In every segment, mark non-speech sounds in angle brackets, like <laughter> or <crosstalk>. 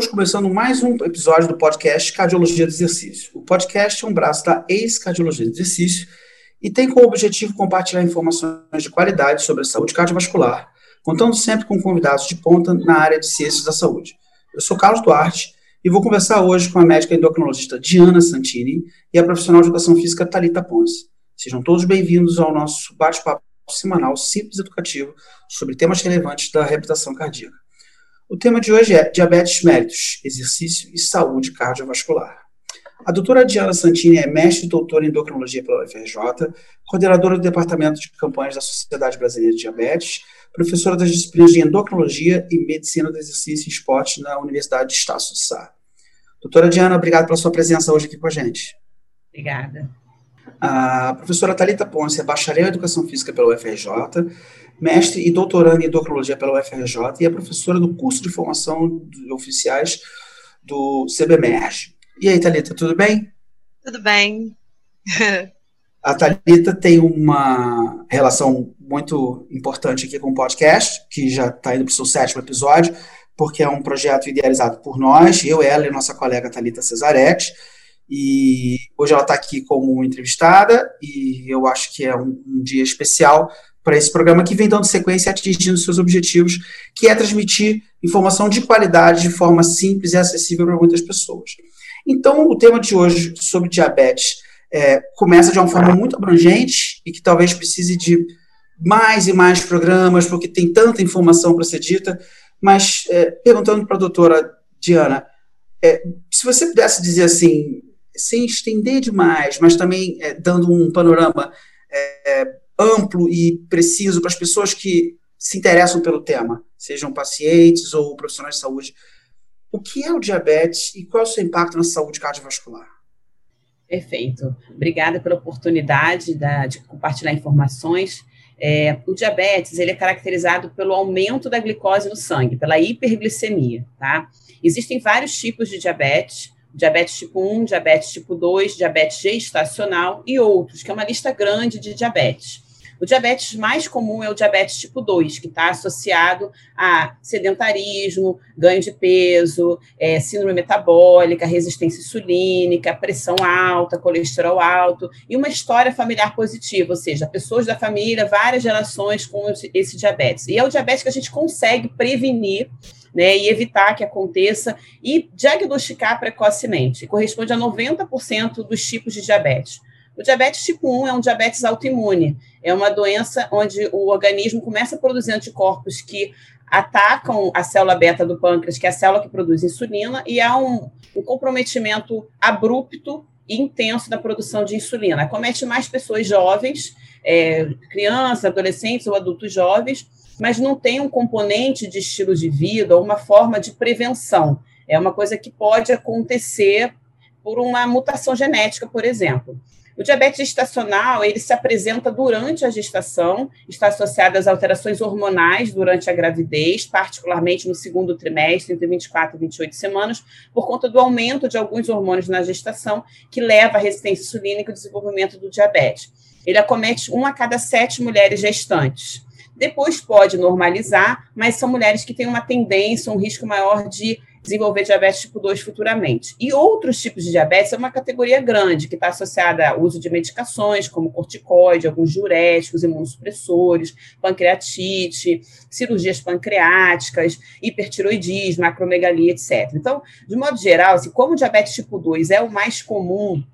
Estamos começando mais um episódio do podcast Cardiologia do Exercício. O podcast é um braço da ex-cardiologia do exercício e tem como objetivo compartilhar informações de qualidade sobre a saúde cardiovascular, contando sempre com convidados de ponta na área de ciências da saúde. Eu sou Carlos Duarte e vou conversar hoje com a médica endocrinologista Diana Santini e a profissional de educação física Talita Ponce. Sejam todos bem-vindos ao nosso bate-papo semanal simples educativo sobre temas relevantes da reabilitação cardíaca. O tema de hoje é diabetes méritos, exercício e saúde cardiovascular. A doutora Diana Santini é mestre e doutora em endocrinologia pela UFRJ, coordenadora do departamento de campanhas da Sociedade Brasileira de Diabetes, professora das disciplinas de endocrinologia e medicina do exercício e esporte na Universidade de Estácio de Sá. Doutora Diana, obrigado pela sua presença hoje aqui com a gente. Obrigada. A professora Talita Ponce é bacharel em educação física pela UFRJ, mestre e doutorando em endocrinologia pela UFRJ e é professora do curso de formação de oficiais do CBMERG. E aí, Thalita, tudo bem? Tudo bem. <laughs> A Thalita tem uma relação muito importante aqui com o podcast, que já está indo para o seu sétimo episódio, porque é um projeto idealizado por nós, eu, ela e nossa colega Thalita Cesaretti, e hoje ela está aqui como entrevistada, e eu acho que é um, um dia especial para esse programa que vem dando sequência e atingindo seus objetivos, que é transmitir informação de qualidade de forma simples e acessível para muitas pessoas. Então, o tema de hoje sobre diabetes é, começa de uma forma muito abrangente e que talvez precise de mais e mais programas, porque tem tanta informação para ser dita, mas é, perguntando para a doutora Diana, é, se você pudesse dizer assim, sem estender demais, mas também é, dando um panorama é, amplo e preciso para as pessoas que se interessam pelo tema, sejam pacientes ou profissionais de saúde. O que é o diabetes e qual é o seu impacto na saúde cardiovascular? Perfeito. Obrigada pela oportunidade da, de compartilhar informações. É, o diabetes ele é caracterizado pelo aumento da glicose no sangue, pela hiperglicemia. Tá? Existem vários tipos de diabetes, diabetes tipo 1, diabetes tipo 2, diabetes gestacional e outros, que é uma lista grande de diabetes. O diabetes mais comum é o diabetes tipo 2, que está associado a sedentarismo, ganho de peso, é, síndrome metabólica, resistência insulínica, pressão alta, colesterol alto e uma história familiar positiva, ou seja, pessoas da família, várias gerações com esse diabetes. E é o diabetes que a gente consegue prevenir né, e evitar que aconteça e diagnosticar precocemente. Corresponde a 90% dos tipos de diabetes. O diabetes tipo 1 é um diabetes autoimune, é uma doença onde o organismo começa a produzir anticorpos que atacam a célula beta do pâncreas, que é a célula que produz insulina, e há um, um comprometimento abrupto e intenso da produção de insulina. Comete mais pessoas jovens, é, crianças, adolescentes ou adultos jovens, mas não tem um componente de estilo de vida ou uma forma de prevenção. É uma coisa que pode acontecer por uma mutação genética, por exemplo. O diabetes gestacional, ele se apresenta durante a gestação, está associado às alterações hormonais durante a gravidez, particularmente no segundo trimestre, entre 24 e 28 semanas, por conta do aumento de alguns hormônios na gestação, que leva à resistência insulínica e ao desenvolvimento do diabetes. Ele acomete uma a cada sete mulheres gestantes. Depois pode normalizar, mas são mulheres que têm uma tendência, um risco maior de desenvolver diabetes tipo 2 futuramente. E outros tipos de diabetes é uma categoria grande, que está associada ao uso de medicações, como corticoide, alguns diuréticos, imunossupressores, pancreatite, cirurgias pancreáticas, hipertiroidismo, acromegalia, etc. Então, de modo geral, assim, como o diabetes tipo 2 é o mais comum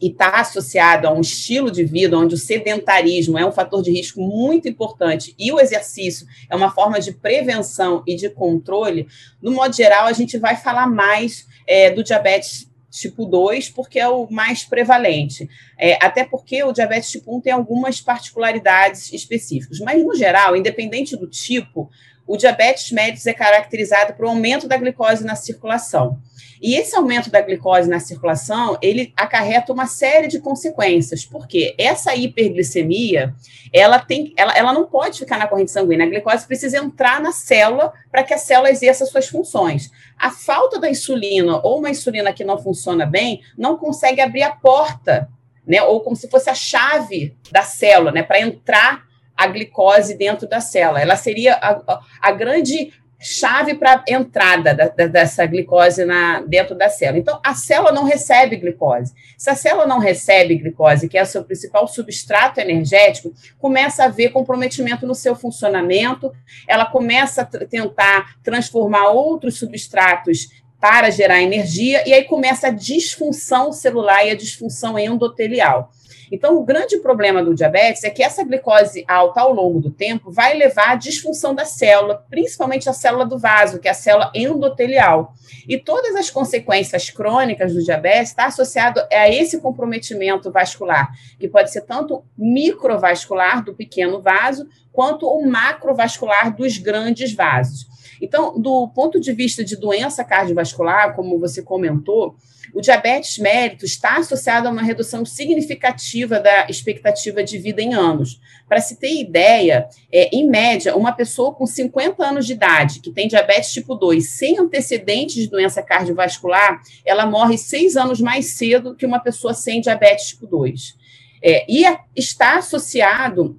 e está associado a um estilo de vida onde o sedentarismo é um fator de risco muito importante e o exercício é uma forma de prevenção e de controle, no modo geral, a gente vai falar mais é, do diabetes tipo 2, porque é o mais prevalente. É, até porque o diabetes tipo 1 tem algumas particularidades específicas. Mas, no geral, independente do tipo, o diabetes mellitus é caracterizado por um aumento da glicose na circulação. E esse aumento da glicose na circulação, ele acarreta uma série de consequências, porque essa hiperglicemia, ela tem, ela, ela não pode ficar na corrente sanguínea, a glicose precisa entrar na célula para que a célula exerça suas funções. A falta da insulina ou uma insulina que não funciona bem, não consegue abrir a porta, né, ou como se fosse a chave da célula, né, para entrar a glicose dentro da célula. Ela seria a, a, a grande chave para entrada da, da, dessa glicose na, dentro da célula. Então, a célula não recebe glicose. Se a célula não recebe glicose, que é o seu principal substrato energético, começa a haver comprometimento no seu funcionamento, ela começa a tentar transformar outros substratos para gerar energia, e aí começa a disfunção celular e a disfunção endotelial. Então, o grande problema do diabetes é que essa glicose alta ao longo do tempo vai levar à disfunção da célula, principalmente a célula do vaso, que é a célula endotelial. E todas as consequências crônicas do diabetes está associado a esse comprometimento vascular, que pode ser tanto microvascular do pequeno vaso, quanto o macrovascular dos grandes vasos. Então, do ponto de vista de doença cardiovascular, como você comentou, o diabetes mellitus está associado a uma redução significativa da expectativa de vida em anos. Para se ter ideia, é, em média, uma pessoa com 50 anos de idade, que tem diabetes tipo 2, sem antecedentes de doença cardiovascular, ela morre seis anos mais cedo que uma pessoa sem diabetes tipo 2. É, e está associado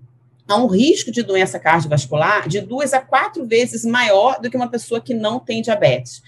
a um risco de doença cardiovascular de duas a quatro vezes maior do que uma pessoa que não tem diabetes.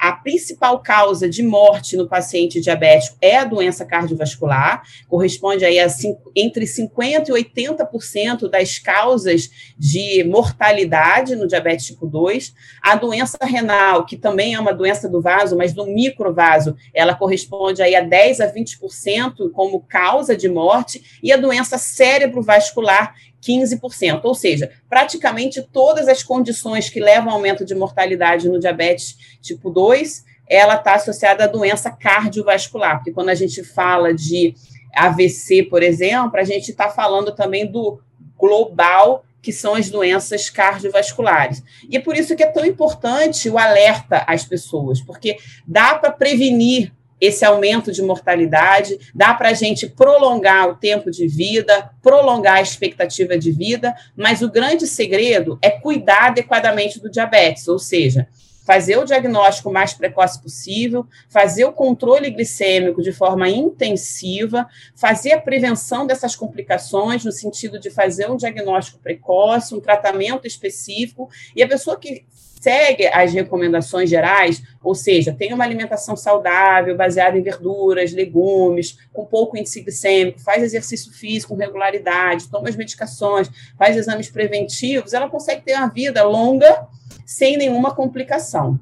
A principal causa de morte no paciente diabético é a doença cardiovascular, corresponde aí a cinco, entre 50% e 80% das causas de mortalidade no diabetes tipo 2. A doença renal, que também é uma doença do vaso, mas do microvaso, ela corresponde aí a 10% a 20% como causa de morte. E a doença cérebrovascular, 15%, ou seja, praticamente todas as condições que levam ao aumento de mortalidade no diabetes tipo 2, ela está associada à doença cardiovascular, porque quando a gente fala de AVC, por exemplo, a gente está falando também do global, que são as doenças cardiovasculares. E é por isso que é tão importante o alerta às pessoas, porque dá para prevenir esse aumento de mortalidade, dá para a gente prolongar o tempo de vida, prolongar a expectativa de vida, mas o grande segredo é cuidar adequadamente do diabetes, ou seja, fazer o diagnóstico mais precoce possível, fazer o controle glicêmico de forma intensiva, fazer a prevenção dessas complicações, no sentido de fazer um diagnóstico precoce, um tratamento específico, e a pessoa que segue as recomendações gerais, ou seja, tem uma alimentação saudável, baseada em verduras, legumes, com pouco índice glicêmico, faz exercício físico com regularidade, toma as medicações, faz exames preventivos, ela consegue ter uma vida longa sem nenhuma complicação.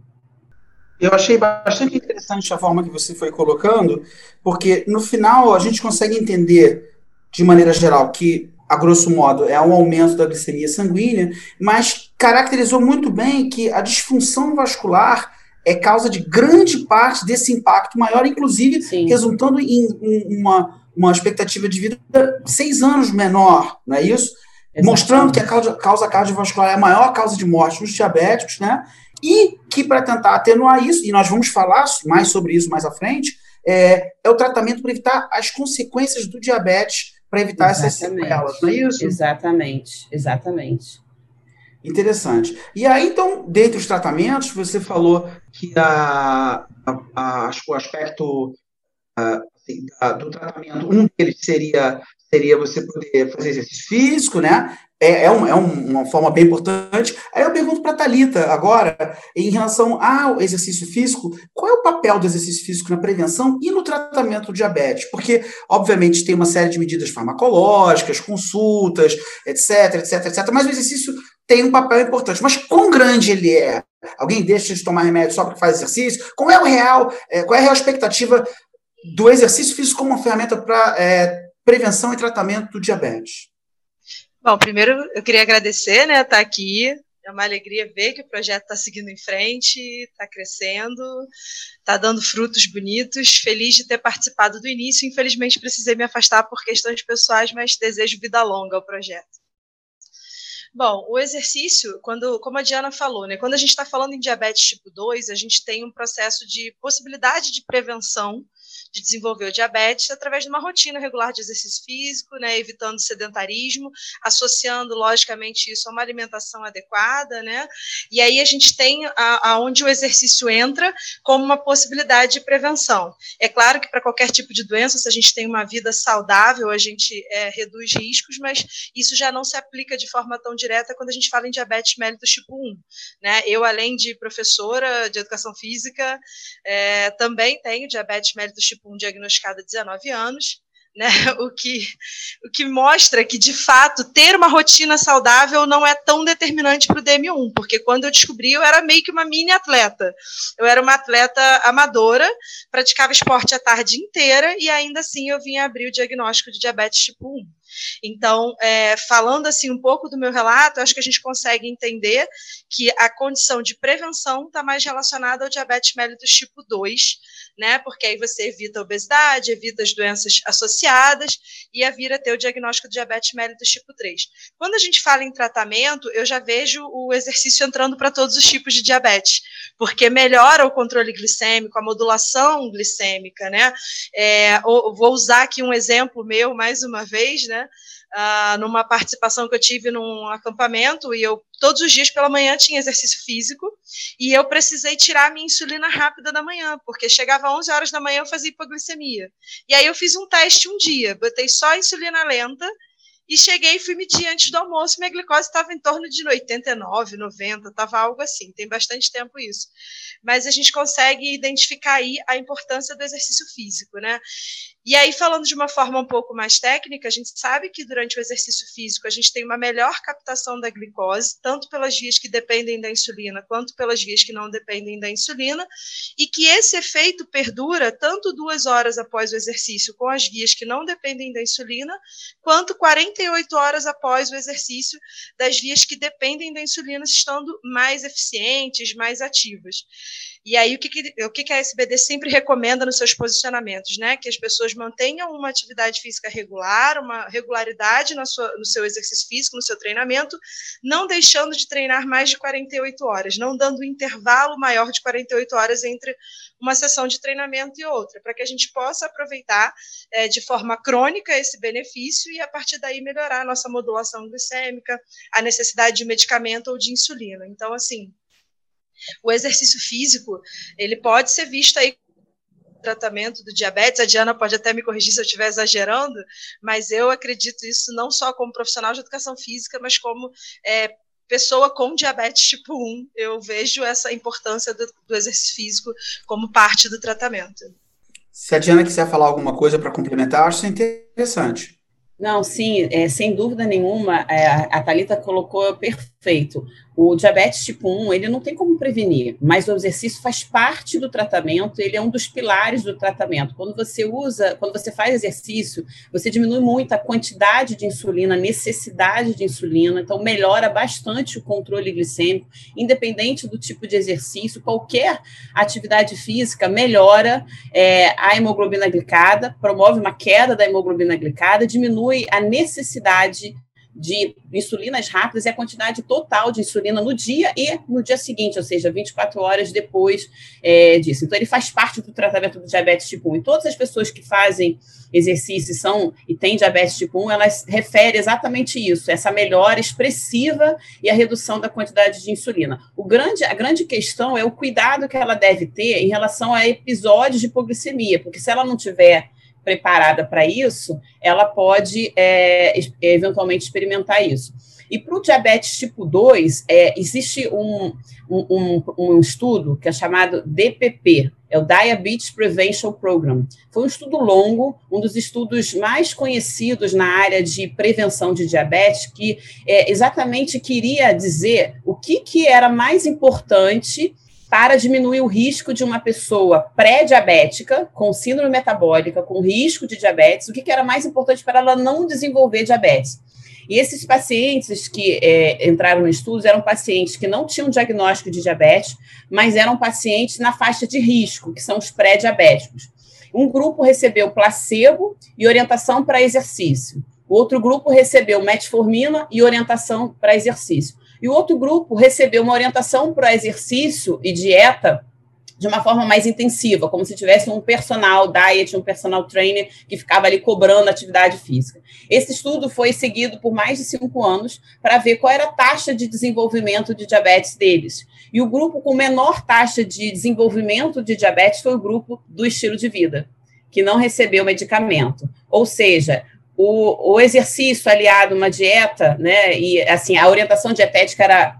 Eu achei bastante interessante a forma que você foi colocando, porque no final a gente consegue entender, de maneira geral, que a grosso modo, é um aumento da glicemia sanguínea, mas caracterizou muito bem que a disfunção vascular é causa de grande parte desse impacto maior, inclusive Sim. resultando em, em uma, uma expectativa de vida seis anos menor, não é isso? Exatamente. Mostrando que a causa, causa cardiovascular é a maior causa de morte nos diabéticos, né? E que para tentar atenuar isso, e nós vamos falar mais sobre isso mais à frente, é, é o tratamento para evitar as consequências do diabetes para evitar exatamente. essas sequelas, não é isso? Exatamente, exatamente. Interessante. E aí, então, dentre os tratamentos, você falou que a, a, a o aspecto a, assim, do tratamento, um deles seria, seria você poder fazer exercício físico, né? é, é, um, é uma forma bem importante. Aí eu pergunto para a Thalita agora, em relação ao exercício físico, qual é o papel do exercício físico na prevenção e no tratamento do diabetes? Porque, obviamente, tem uma série de medidas farmacológicas, consultas, etc, etc, etc, mas o exercício tem um papel importante. Mas quão grande ele é? Alguém deixa de tomar remédio só porque faz exercício? Qual é o real, é, qual é a real expectativa do exercício físico como uma ferramenta para é, prevenção e tratamento do diabetes? Bom, primeiro eu queria agradecer, né, estar tá aqui. É uma alegria ver que o projeto está seguindo em frente, está crescendo, está dando frutos bonitos. Feliz de ter participado do início. Infelizmente, precisei me afastar por questões pessoais, mas desejo vida longa ao projeto. Bom, o exercício, quando, como a Diana falou, né, quando a gente está falando em diabetes tipo 2, a gente tem um processo de possibilidade de prevenção de desenvolver o diabetes através de uma rotina regular de exercício físico, né, evitando sedentarismo, associando, logicamente, isso a uma alimentação adequada, né, e aí a gente tem aonde o exercício entra como uma possibilidade de prevenção. É claro que para qualquer tipo de doença, se a gente tem uma vida saudável, a gente é, reduz riscos, mas isso já não se aplica de forma tão direta quando a gente fala em diabetes mellitus tipo 1. Né? Eu, além de professora de educação física, é, também tenho diabetes mellitus tipo 1 diagnosticada há 19 anos, né? <laughs> O que, o que mostra que, de fato, ter uma rotina saudável não é tão determinante para o DM1, porque quando eu descobri, eu era meio que uma mini atleta. Eu era uma atleta amadora, praticava esporte a tarde inteira e ainda assim eu vinha abrir o diagnóstico de diabetes tipo 1. Então, é, falando assim um pouco do meu relato, acho que a gente consegue entender que a condição de prevenção está mais relacionada ao diabetes mellitus tipo 2, né? Porque aí você evita a obesidade, evita as doenças associadas e a vir a ter o diagnóstico de diabetes mellitus tipo 3. Quando a gente fala em tratamento, eu já vejo o exercício entrando para todos os tipos de diabetes, porque melhora o controle glicêmico, a modulação glicêmica, né? É, vou usar aqui um exemplo meu mais uma vez, né? Uh, numa participação que eu tive num acampamento e eu todos os dias pela manhã tinha exercício físico e eu precisei tirar minha insulina rápida da manhã, porque chegava 11 horas da manhã eu fazia hipoglicemia. E aí eu fiz um teste um dia, botei só insulina lenta e cheguei e fui medir antes do almoço, minha glicose estava em torno de 89, 90, estava algo assim, tem bastante tempo isso. Mas a gente consegue identificar aí a importância do exercício físico, né? E aí, falando de uma forma um pouco mais técnica, a gente sabe que durante o exercício físico a gente tem uma melhor captação da glicose, tanto pelas vias que dependem da insulina, quanto pelas vias que não dependem da insulina, e que esse efeito perdura tanto duas horas após o exercício com as vias que não dependem da insulina, quanto 48 horas após o exercício das vias que dependem da insulina, estando mais eficientes, mais ativas. E aí, o que, que, o que, que a SBD sempre recomenda nos seus posicionamentos? Né? Que as pessoas mantenham uma atividade física regular, uma regularidade na sua, no seu exercício físico, no seu treinamento, não deixando de treinar mais de 48 horas, não dando um intervalo maior de 48 horas entre uma sessão de treinamento e outra, para que a gente possa aproveitar é, de forma crônica esse benefício e, a partir daí, melhorar a nossa modulação glicêmica, a necessidade de medicamento ou de insulina. Então, assim, o exercício físico, ele pode ser visto aí tratamento do diabetes, a Diana pode até me corrigir se eu estiver exagerando, mas eu acredito isso não só como profissional de educação física, mas como é, pessoa com diabetes tipo 1, eu vejo essa importância do, do exercício físico como parte do tratamento. Se a Diana quiser falar alguma coisa para complementar, acho isso interessante. Não, sim, é, sem dúvida nenhuma, é, a Thalita colocou perfeito. O diabetes tipo 1, ele não tem como prevenir, mas o exercício faz parte do tratamento, ele é um dos pilares do tratamento. Quando você usa, quando você faz exercício, você diminui muito a quantidade de insulina, a necessidade de insulina, então melhora bastante o controle glicêmico, independente do tipo de exercício, qualquer atividade física melhora é, a hemoglobina glicada, promove uma queda da hemoglobina glicada, diminui a necessidade de insulinas rápidas e a quantidade total de insulina no dia e no dia seguinte, ou seja, 24 horas depois é, disso. Então, ele faz parte do tratamento do diabetes tipo 1. E todas as pessoas que fazem exercício são, e têm diabetes tipo 1, elas referem exatamente isso, essa melhora expressiva e a redução da quantidade de insulina. O grande, a grande questão é o cuidado que ela deve ter em relação a episódios de hipoglicemia, porque se ela não tiver preparada para isso, ela pode é, eventualmente experimentar isso. E para o diabetes tipo 2, é, existe um, um, um, estudo que é chamado DPP, é o Diabetes Prevention Program. Foi um estudo longo, um dos estudos mais conhecidos na área de prevenção de diabetes, que é, exatamente queria dizer o que, que era mais importante para diminuir o risco de uma pessoa pré-diabética, com síndrome metabólica, com risco de diabetes, o que, era mais importante para ela não desenvolver diabetes. E esses pacientes que é, entraram no estudo eram pacientes que não tinham diagnóstico de diabetes, mas eram pacientes na faixa de risco, que são os pré-diabéticos. Um grupo recebeu placebo e orientação para exercício. O outro grupo recebeu metformina e orientação para exercício. E o outro grupo recebeu uma orientação para exercício e dieta de uma forma mais intensiva, como se tivesse um personal diet, um personal trainer que ficava ali cobrando atividade física. Esse estudo foi seguido por mais de cinco anos para ver qual era a taxa de desenvolvimento de diabetes deles. E o grupo com menor taxa de desenvolvimento de diabetes foi o grupo do estilo de vida, que não recebeu medicamento. Ou seja, o, o exercício aliado a uma dieta, né, e assim, a orientação dietética era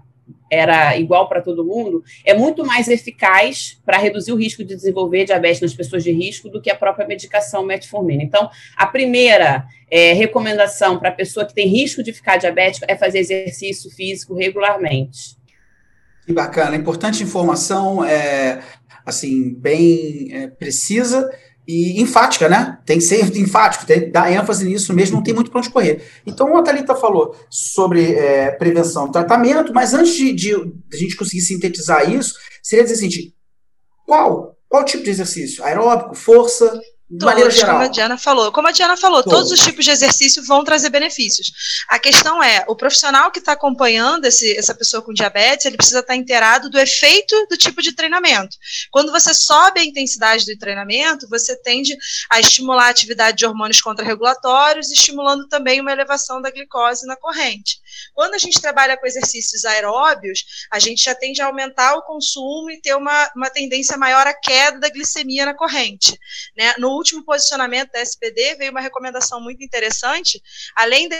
era igual para todo mundo, é muito mais eficaz para reduzir o risco de desenvolver diabetes nas pessoas de risco do que a própria medicação metformina. Então, a primeira é, recomendação para a pessoa que tem risco de ficar diabética é fazer exercício físico regularmente. Que bacana, importante informação, é, assim, bem é, precisa e enfática, né? Tem que ser enfático, tem que dar ênfase nisso mesmo, não tem muito para onde correr. Então, a Thalita falou sobre é, prevenção tratamento, mas antes de, de, de, a gente conseguir sintetizar isso, seria dizer assim, qual? Qual tipo de exercício? Aeróbico, força, de maneira geral. Como a Diana falou. Como a Diana falou, todos. todos os tipos de exercício vão trazer benefícios. A questão é, o profissional que está acompanhando esse, essa pessoa com diabetes, ele precisa estar tá inteirado do efeito do tipo de treinamento. Quando você sobe a intensidade do treinamento, você tende a estimular a atividade de hormônios contrarregulatórios, estimulando também uma elevação da glicose na corrente. Quando a gente trabalha com exercícios aeróbios, a gente já tende a aumentar o consumo e ter uma, uma tendência maior à queda da glicemia na corrente. Né? No último posicionamento da SPD veio uma recomendação muito interessante, além de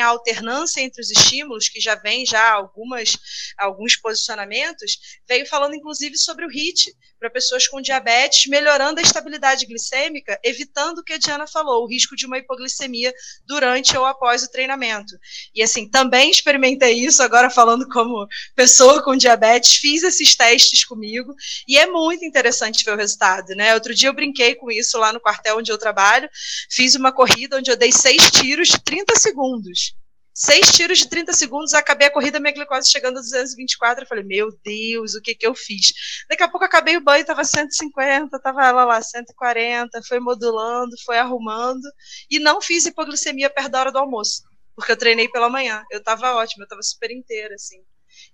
a alternância entre os estímulos, que já vem já algumas, alguns posicionamentos, veio falando inclusive sobre o HIT, para pessoas com diabetes, melhorando a estabilidade glicêmica, evitando o que a Diana falou, o risco de uma hipoglicemia durante ou após o treinamento. E assim, também experimentei isso, agora falando como pessoa com diabetes, fiz esses testes comigo, e é muito interessante ver o resultado, né? Outro dia eu brinquei com isso lá no quartel onde eu trabalho, fiz uma corrida onde eu dei seis tiros de 30 segundos seis tiros de 30 segundos, acabei a corrida, minha glicose chegando a 224. Eu falei, meu Deus, o que que eu fiz? Daqui a pouco acabei o banho, tava 150, tava ela lá 140, foi modulando, foi arrumando, e não fiz hipoglicemia perto da hora do almoço, porque eu treinei pela manhã. Eu tava ótima, eu tava super inteira, assim.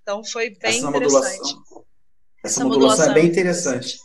Então foi bem essa interessante. Modulação, essa, essa modulação, é bem interessante.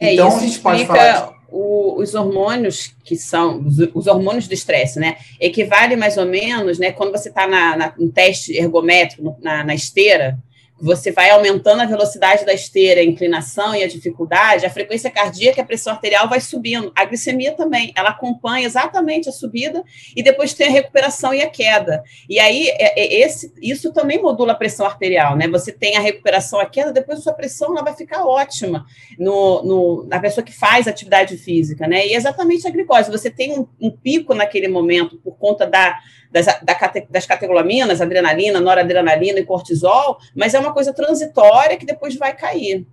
É, então, a gente pode falar o, os hormônios que são os, os hormônios do estresse, né? Equivale mais ou menos, né? Quando você está na, na, no teste ergométrico, na, na esteira, você vai aumentando a velocidade da esteira, a inclinação e a dificuldade, a frequência cardíaca a pressão arterial vai subindo. A glicemia também, ela acompanha exatamente a subida e depois tem a recuperação e a queda. E aí, é, é esse, isso também modula a pressão arterial, né? Você tem a recuperação, a queda, depois a sua pressão ela vai ficar ótima no, no, na pessoa que faz atividade física, né? E exatamente a glicose, você tem um, um pico naquele momento por conta da das, da, das catecolaminas, adrenalina, noradrenalina e cortisol, mas é uma coisa transitória que depois vai cair.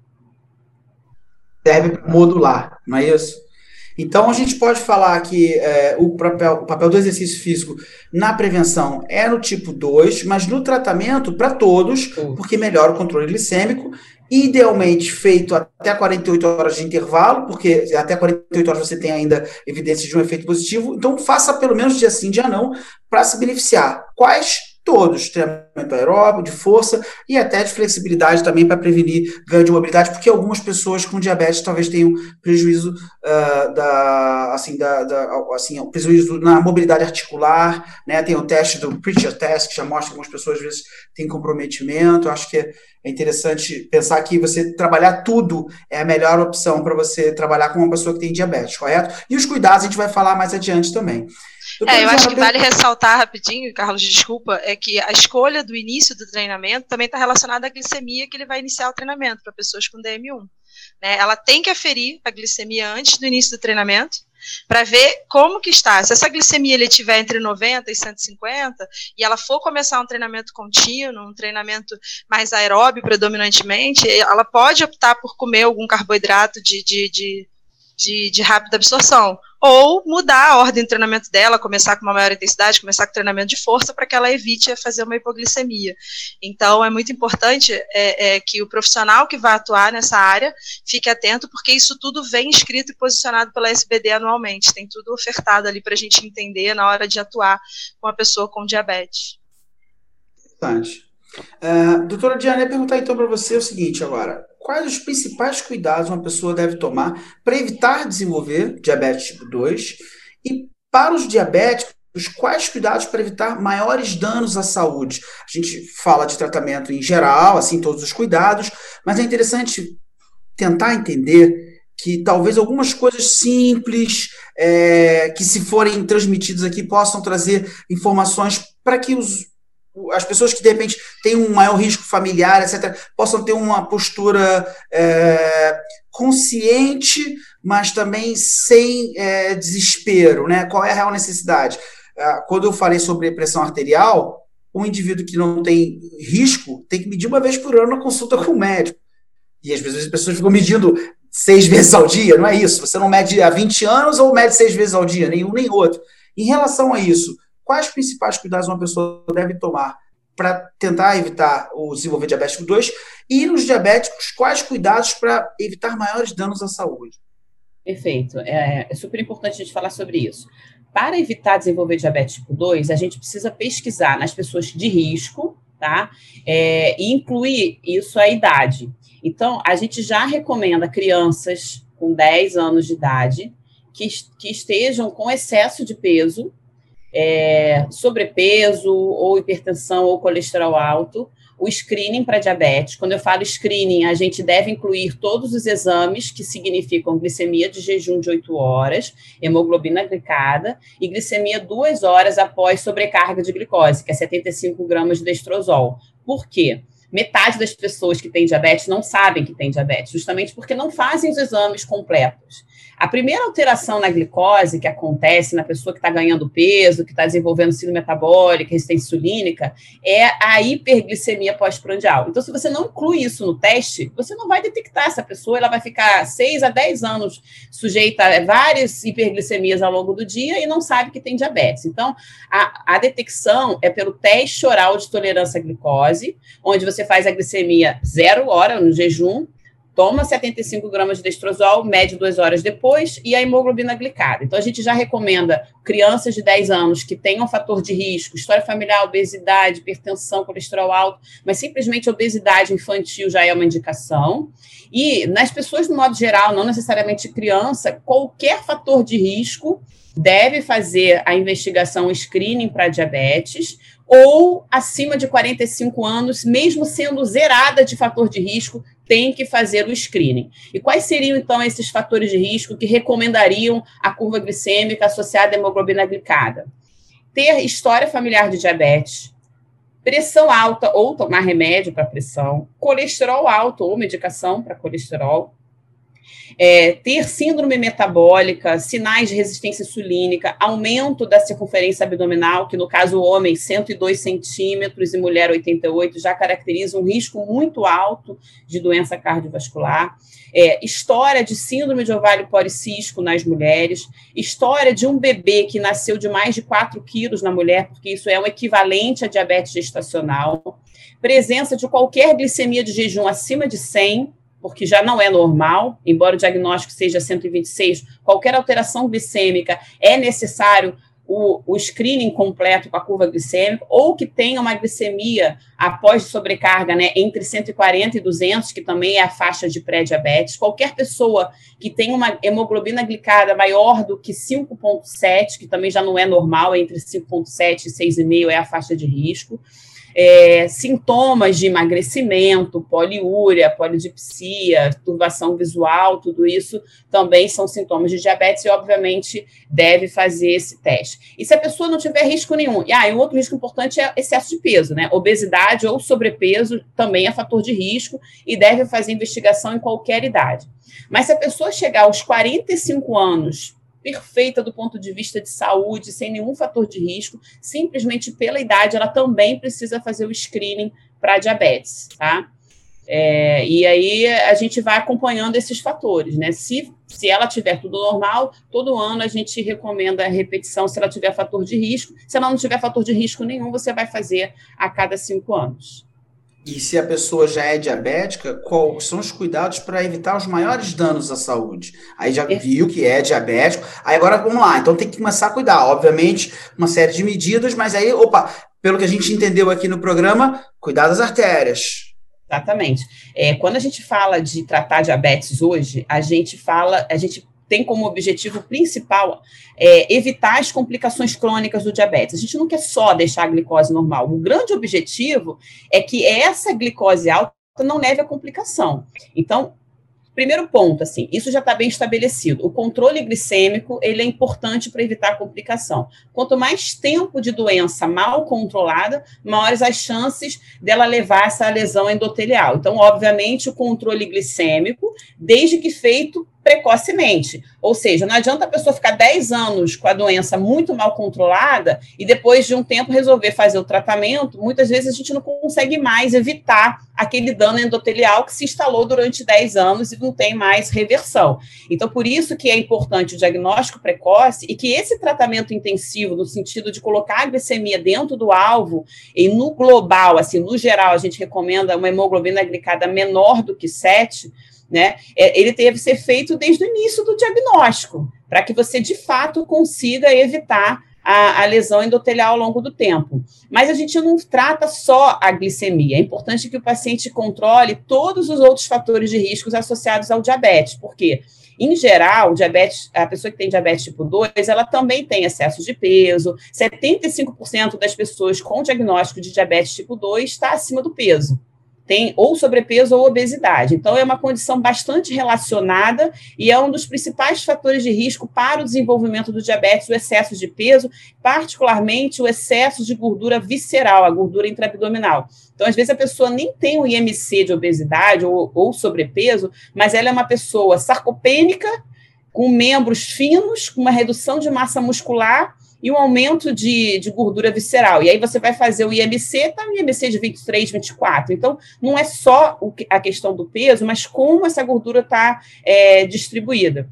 Serve para modular, não é isso? Então, a gente pode falar que é, o, papel, o papel do exercício físico na prevenção é no tipo 2, mas no tratamento, para todos, porque melhora o controle glicêmico idealmente feito até 48 horas de intervalo, porque até 48 horas você tem ainda evidências de um efeito positivo, então faça pelo menos dia sim, dia não, para se beneficiar. Quais? Todos, treinamento aeróbico, de força e até de flexibilidade também para prevenir ganho de mobilidade, porque algumas pessoas com diabetes talvez tenham prejuízo uh, da, assim, da, da, assim, prejuízo na mobilidade articular, né? Tem o teste do Preacher Test, que já mostra que algumas pessoas às vezes têm comprometimento. Eu acho que é é interessante pensar que você trabalhar tudo é a melhor opção para você trabalhar com uma pessoa que tem diabetes, correto? E os cuidados a gente vai falar mais adiante também. É, eu acho que vale ressaltar rapidinho, Carlos, desculpa, é que a escolha do início do treinamento também está relacionada à glicemia que ele vai iniciar o treinamento para pessoas com DM1. Né? Ela tem que aferir a glicemia antes do início do treinamento, para ver como que está. Se essa glicemia ele tiver entre 90 e 150 e ela for começar um treinamento contínuo, um treinamento mais aeróbio predominantemente, ela pode optar por comer algum carboidrato de, de, de de, de, rápida absorção. Ou mudar a ordem do treinamento dela, começar com uma maior intensidade, começar com treinamento de força, para que ela evite fazer uma hipoglicemia. Então, é muito importante é, é, que o profissional que vai atuar nessa área fique atento, porque isso tudo vem escrito e posicionado pela SBD anualmente. Tem tudo ofertado ali para a gente entender na hora de atuar com a pessoa com diabetes. Interessante. Uh, doutora Diana, eu perguntar então para você o seguinte agora. Quais os principais cuidados uma pessoa deve tomar para evitar desenvolver diabetes tipo 2? E para os diabéticos, quais cuidados para evitar maiores danos à saúde? A gente fala de tratamento em geral, assim, todos os cuidados, mas é interessante tentar entender que talvez algumas coisas simples, é, que se forem transmitidas aqui, possam trazer informações para que os, as pessoas que de repente têm um maior risco familiar, etc., possam ter uma postura é, consciente, mas também sem é, desespero. Né? Qual é a real necessidade? É, quando eu falei sobre pressão arterial, um indivíduo que não tem risco tem que medir uma vez por ano na consulta com o médico. E às vezes as pessoas ficam medindo seis <laughs> vezes ao dia, não é isso? Você não mede há 20 anos ou mede seis vezes ao dia, nenhum nem outro. Em relação a isso, quais principais cuidados uma pessoa deve tomar para tentar evitar o desenvolver diabetes tipo 2? E nos diabéticos, quais cuidados para evitar maiores danos à saúde? Perfeito. É, é, super importante a gente falar sobre isso. Para evitar desenvolver diabetes tipo 2, a gente precisa pesquisar nas pessoas de risco, tá? É, e incluir isso a idade. Então, a gente já recomenda crianças com 10 anos de idade que, que estejam com excesso de peso, é, sobrepeso, ou hipertensão, ou colesterol alto, o screening para diabetes. Quando eu falo screening, a gente deve incluir todos os exames que significam glicemia de jejum de 8 horas, hemoglobina glicada e glicemia duas horas após sobrecarga de glicose, que é 75 gramas de destrozol. Por quê? metade das pessoas que têm diabetes não sabem que têm diabetes, justamente porque não fazem os exames completos. A primeira alteração na glicose que acontece na pessoa que está ganhando peso, que está desenvolvendo síndrome metabólica, resistência insulínica, é a hiperglicemia pós-prandial. Então, se você não inclui isso no teste, você não vai detectar essa pessoa, ela vai ficar 6 a 10 anos sujeita a várias hiperglicemias ao longo do dia e não sabe que tem diabetes. Então, a, a detecção é pelo teste oral de tolerância à glicose, onde você faz a glicemia zero hora no jejum, toma 75 gramas de destrozol, mede duas horas depois, e a hemoglobina glicada. Então, a gente já recomenda crianças de 10 anos que tenham fator de risco, história familiar, obesidade, hipertensão, colesterol alto, mas simplesmente obesidade infantil já é uma indicação. E nas pessoas, no modo geral, não necessariamente criança, qualquer fator de risco deve fazer a investigação screening para diabetes, ou acima de 45 anos, mesmo sendo zerada de fator de risco, tem que fazer o screening. E quais seriam, então, esses fatores de risco que recomendariam a curva glicêmica associada à hemoglobina glicada? Ter história familiar de diabetes, pressão alta ou tomar remédio para pressão, colesterol alto ou medicação para colesterol, é, ter síndrome metabólica, sinais de resistência insulínica, aumento da circunferência abdominal, que no caso homem 102 centímetros e mulher 88, já caracteriza um risco muito alto de doença cardiovascular, é, história de síndrome de ovário policístico nas mulheres, história de um bebê que nasceu de mais de 4 quilos na mulher, porque isso é o equivalente a diabetes gestacional, presença de qualquer glicemia de jejum acima de 100, porque já não é normal, embora o diagnóstico seja 126, qualquer alteração glicêmica é necessário o, o, screening completo com a curva glicêmica, ou que tenha uma glicemia após sobrecarga, né, entre 140 e 200, que também é a faixa de pré-diabetes. Qualquer pessoa que tenha uma hemoglobina glicada maior do que 5,7, que também já não é normal, entre 5,7 e 6,5 é a faixa de risco é, sintomas de emagrecimento, poliúria, polidipsia, turbação visual, tudo isso também são sintomas de diabetes e, obviamente, deve fazer esse teste. E se a pessoa não tiver risco nenhum, e, ah, e um outro risco importante é excesso de peso, né? Obesidade ou sobrepeso também é fator de risco e deve fazer investigação em qualquer idade. Mas se a pessoa chegar aos 45 anos perfeita do ponto de vista de saúde, sem nenhum fator de risco, simplesmente pela idade, ela também precisa fazer o screening para diabetes, tá? É, e aí a gente vai acompanhando esses fatores, né? Se, se ela tiver tudo normal, todo ano a gente recomenda a repetição se ela tiver fator de risco. Se ela não tiver fator de risco nenhum, você vai fazer a cada cinco anos. E se a pessoa já é diabética, quais são os cuidados para evitar os maiores danos à saúde? Aí já viu que é diabético. Aí agora vamos lá, então tem que começar a cuidar. Obviamente, uma série de medidas, mas aí, opa, pelo que a gente entendeu aqui no programa, cuidar das artérias. Exatamente. É, quando a gente fala de tratar diabetes hoje, a gente fala, a gente tem como objetivo principal é, evitar as complicações crônicas do diabetes. A gente não quer só deixar a glicose normal. O grande objetivo é que essa glicose alta não leve a complicação. Então, Primeiro ponto, assim, isso já está bem estabelecido. O controle glicêmico ele é importante para evitar complicação. Quanto mais tempo de doença mal controlada, maiores as chances dela levar essa lesão endotelial. Então, obviamente, o controle glicêmico, desde que feito precocemente. Ou seja, não adianta a pessoa ficar 10 anos com a doença muito mal controlada e depois de um tempo resolver fazer o tratamento. Muitas vezes a gente não consegue mais evitar aquele dano endotelial que se instalou durante 10 anos e não tem mais reversão. Então, por isso que é importante o diagnóstico precoce e que esse tratamento intensivo, no sentido de colocar a glicemia dentro do alvo, e no global, assim, no geral, a gente recomenda uma hemoglobina glicada menor do que 7, né? É, ele deve ser feito desde o início do diagnóstico, para que você de fato consiga evitar a, a, lesão endotelial ao longo do tempo. Mas a gente não trata só a glicemia. É importante que o paciente controle todos os outros fatores de riscos associados ao diabetes, porque em geral, diabetes, a pessoa que tem diabetes tipo 2, ela também tem excesso de peso. 75% das pessoas com diagnóstico de diabetes tipo 2 está acima do peso tem ou sobrepeso ou obesidade. Então, é uma condição bastante relacionada e é um dos principais fatores de risco para o desenvolvimento do diabetes, o excesso de peso, particularmente o excesso de gordura visceral, a gordura intraabdominal. Então, às vezes, a pessoa nem tem o IMC de obesidade ou, ou sobrepeso, mas ela é uma pessoa sarcopênica, com membros finos, com uma redução de massa muscular e um aumento de, de gordura visceral. E aí você vai fazer o IMC, está no IMC de 23, 24. Então, não é só o, a questão do peso, mas como essa gordura está é, distribuída.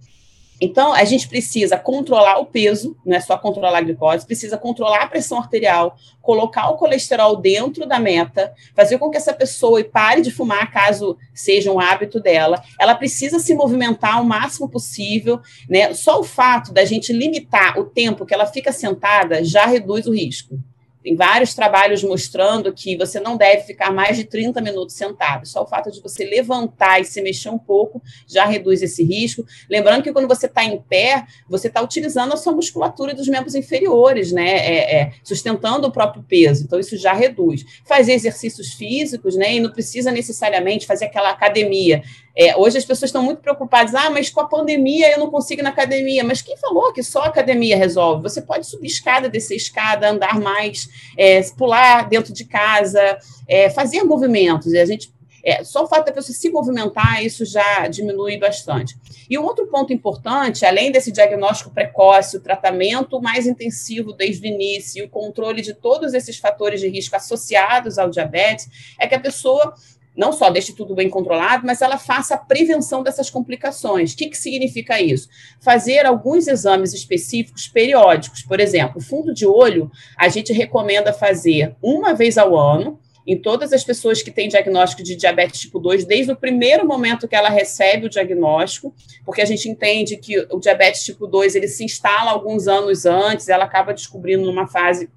Então, a gente precisa controlar o peso, não é só controlar a glicose, precisa controlar a pressão arterial, colocar o colesterol dentro da meta, fazer com que essa pessoa pare de fumar, caso seja um hábito dela. Ela precisa se movimentar o máximo possível, né? Só o fato da gente limitar o tempo que ela fica sentada já reduz o risco. Tem vários trabalhos mostrando que você não deve ficar mais de 30 minutos sentado. Só o fato de você levantar e se mexer um pouco já reduz esse risco. Lembrando que quando você está em pé, você está utilizando a sua musculatura dos membros inferiores, né? É, é, sustentando o próprio peso. Então, isso já reduz. Fazer exercícios físicos, né? E não precisa necessariamente fazer aquela academia. É, hoje as pessoas estão muito preocupadas, ah, mas com a pandemia eu não consigo ir na academia. Mas quem falou que só a academia resolve? Você pode subir escada, descer escada, andar mais, é, pular dentro de casa, é, fazer movimentos. A gente é, só o fato da pessoa se movimentar, isso já diminui bastante. E um outro ponto importante, além desse diagnóstico precoce, o tratamento mais intensivo desde o início, e o controle de todos esses fatores de risco associados ao diabetes, é que a pessoa não só deixe tudo bem controlado, mas ela faça a prevenção dessas complicações. O que, que significa isso? Fazer alguns exames específicos periódicos. Por exemplo, fundo de olho, a gente recomenda fazer uma vez ao ano, em todas as pessoas que têm diagnóstico de diabetes tipo 2, desde o primeiro momento que ela recebe o diagnóstico, porque a gente entende que o diabetes tipo 2 ele se instala alguns anos antes, ela acaba descobrindo numa fase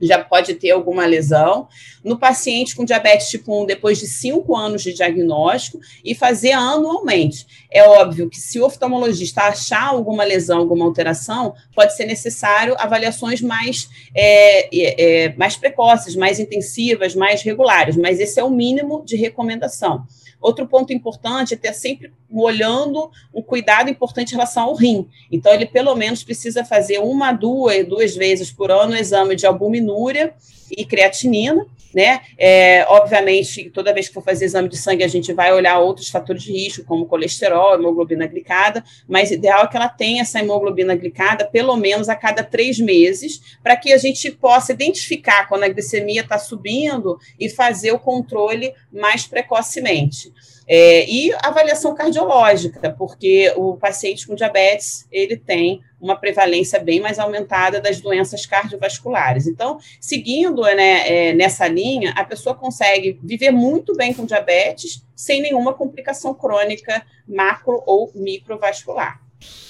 já pode ter alguma lesão. No paciente com diabetes tipo 1, depois de cinco anos de diagnóstico, e fazer anualmente. É óbvio que se o oftalmologista achar alguma lesão, alguma alteração, pode ser necessário avaliações mais, é, é mais precoces, mais intensivas, mais regulares, mas esse é o mínimo de recomendação. Outro ponto importante é ter sempre olhando um cuidado importante em relação ao rim. Então, ele pelo menos precisa fazer uma, duas, duas vezes por ano o exame de albuminúria e creatinina, né? É, obviamente, toda vez que for fazer exame de sangue, a gente vai olhar outros fatores de risco, como colesterol, hemoglobina glicada, mas ideal é que ela tenha essa hemoglobina glicada pelo menos a cada três meses, para que a gente possa identificar quando a glicemia está subindo e fazer o controle mais precocemente. É, e avaliação cardiológica, porque o paciente com diabetes ele tem uma prevalência bem mais aumentada das doenças cardiovasculares. Então, seguindo né, é, nessa linha, a pessoa consegue viver muito bem com diabetes sem nenhuma complicação crônica macro ou microvascular.